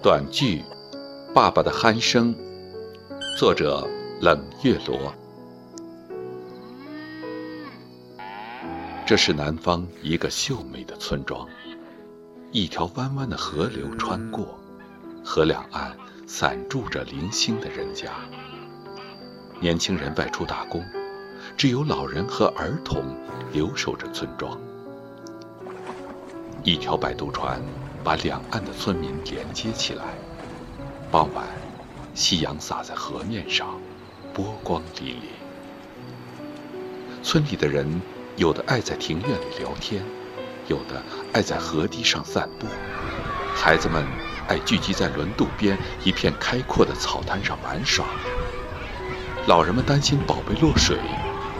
短剧《爸爸的鼾声》，作者冷月罗。这是南方一个秀美的村庄，一条弯弯的河流穿过，河两岸散住着零星的人家。年轻人外出打工，只有老人和儿童留守着村庄。一条摆渡船。把两岸的村民连接起来。傍晚，夕阳洒在河面上，波光粼粼。村里的人，有的爱在庭院里聊天，有的爱在河堤上散步。孩子们爱聚集在轮渡边一片开阔的草滩上玩耍。老人们担心宝贝落水，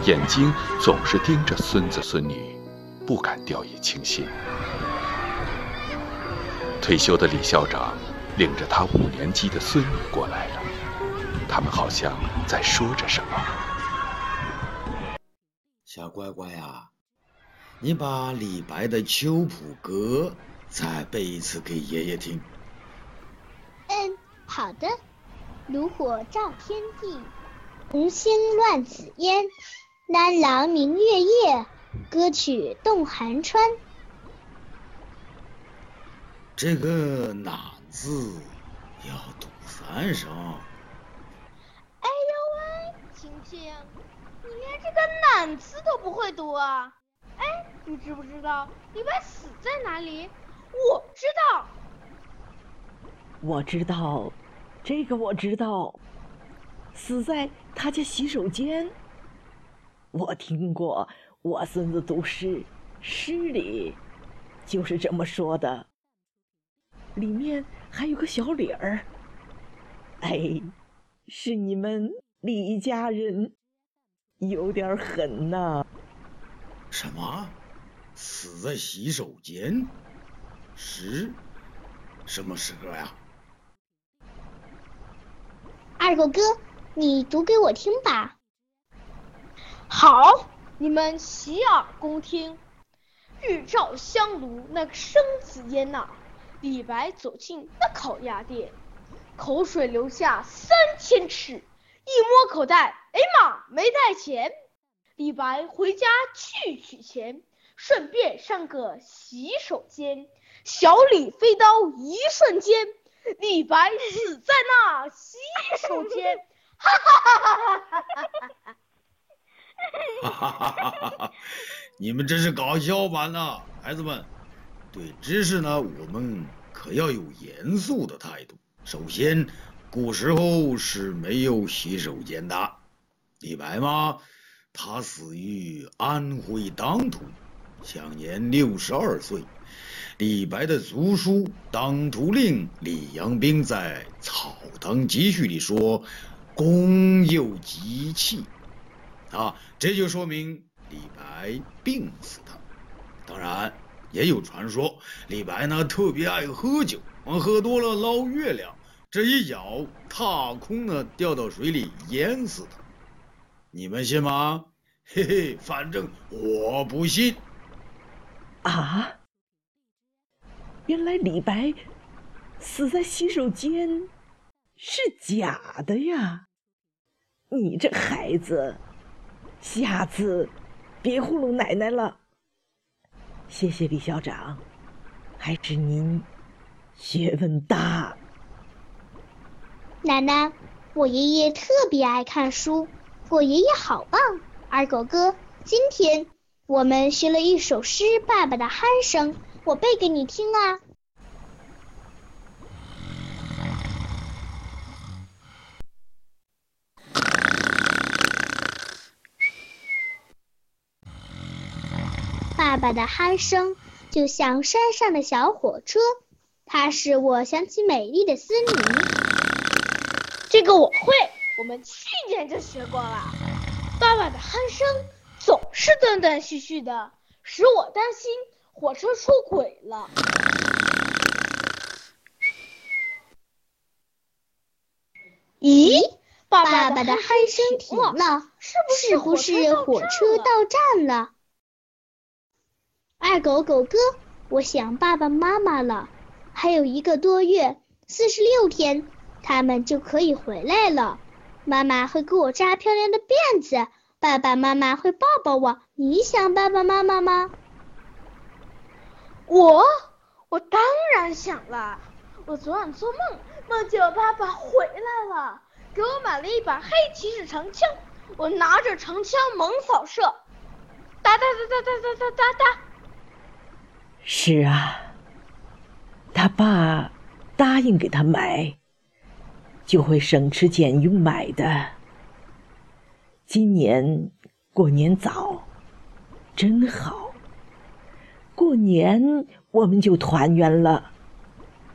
眼睛总是盯着孙子孙女，不敢掉以轻心。退休的李校长领着他五年级的孙女过来了，他们好像在说着什么。小乖乖啊，你把李白的《秋浦歌》再背一次给爷爷听。嗯，好的。炉火照天地，红星乱紫烟。南郎明月夜，歌曲动寒川。这个“难”字要读三声。哎呦喂，晴晴，你连这个“难”字都不会读啊？哎，你知不知道李白死在哪里？我知道。我知道，这个我知道，死在他家洗手间。我听过我孙子读诗，诗里就是这么说的。里面还有个小理儿，哎，是你们李家人有点狠呐！什么？死在洗手间？时？什么诗歌呀？二狗哥，你读给我听吧。好，你们洗耳恭听。日照香炉那个生紫烟呐。李白走进那烤鸭店，口水流下三千尺。一摸口袋，哎妈，没带钱！李白回家去取钱，顺便上个洗手间。小李飞刀一瞬间，李白死在那洗手间。哈哈哈哈哈哈！哈哈哈哈哈哈！你们这是搞笑版呢，孩子们。对知识呢，我们可要有严肃的态度。首先，古时候是没有洗手间的。李白嘛，他死于安徽当涂，享年六十二岁。李白的族叔当涂令李阳冰在《草堂集序》里说：“公有疾气。”啊，这就说明李白病死的。当然。也有传说，李白呢特别爱喝酒，喝多了捞月亮，这一脚踏空呢掉到水里淹死的。你们信吗？嘿嘿，反正我不信。啊！原来李白死在洗手间是假的呀！你这孩子，下次别糊弄奶奶了。谢谢李校长，还是您学问大。奶奶，我爷爷特别爱看书，我爷爷好棒。二狗哥，今天我们学了一首诗《爸爸的鼾声》，我背给你听啊。爸爸的鼾声就像山上的小火车，它使我想起美丽的森林。这个我会，我们去年就学过了。爸爸的鼾声总是断断续续的，使我担心火车出轨了。咦，爸爸的鼾声停了，是不是火车到站了？二狗狗哥，我想爸爸妈妈了。还有一个多月，四十六天，他们就可以回来了。妈妈会给我扎漂亮的辫子，爸爸妈妈会抱抱我。你想爸爸妈妈吗？我，我当然想了。我昨晚做梦，梦见我爸爸回来了，给我买了一把黑骑士长枪。我拿着长枪猛扫射，哒哒哒哒哒哒哒哒哒。是啊，他爸答应给他买，就会省吃俭用买的。今年过年早，真好。过年我们就团圆了，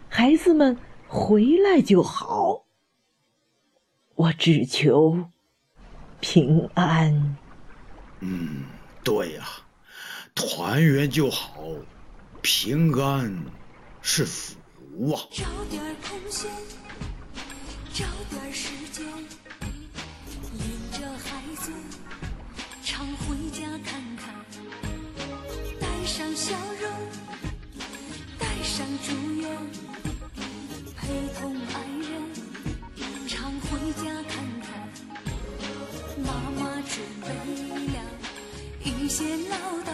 孩子们回来就好。我只求平安。嗯，对呀，团圆就好。平安是福啊！找点空闲，找点时间，领着孩子常回家看看，带上笑容，带上祝愿，陪同爱人常回家看看。妈妈准备了一些唠叨。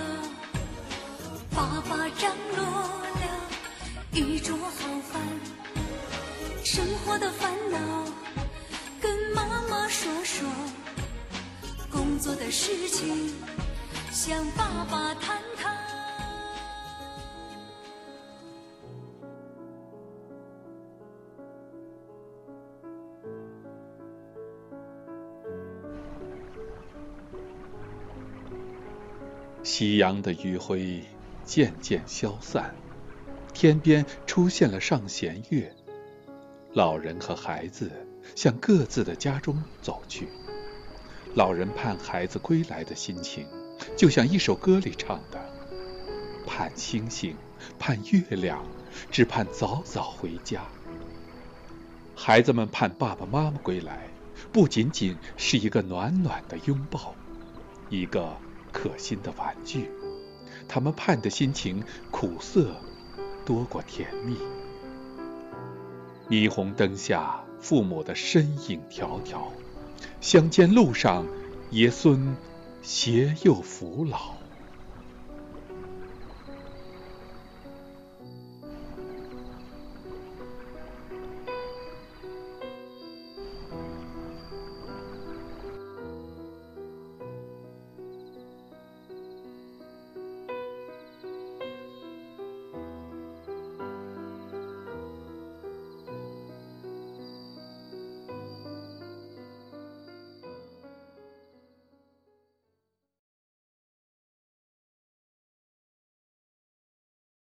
活的烦恼跟妈妈说说，工作的事情向爸爸谈谈。夕阳的余晖。渐渐消散，天边出现了上弦月。老人和孩子向各自的家中走去。老人盼孩子归来的心情，就像一首歌里唱的：“盼星星，盼月亮，只盼早早回家。”孩子们盼爸爸妈妈归来，不仅仅是一个暖暖的拥抱，一个可心的玩具。他们盼的心情苦涩多过甜蜜。霓虹灯下，父母的身影迢迢，乡间路上，爷孙携幼扶老。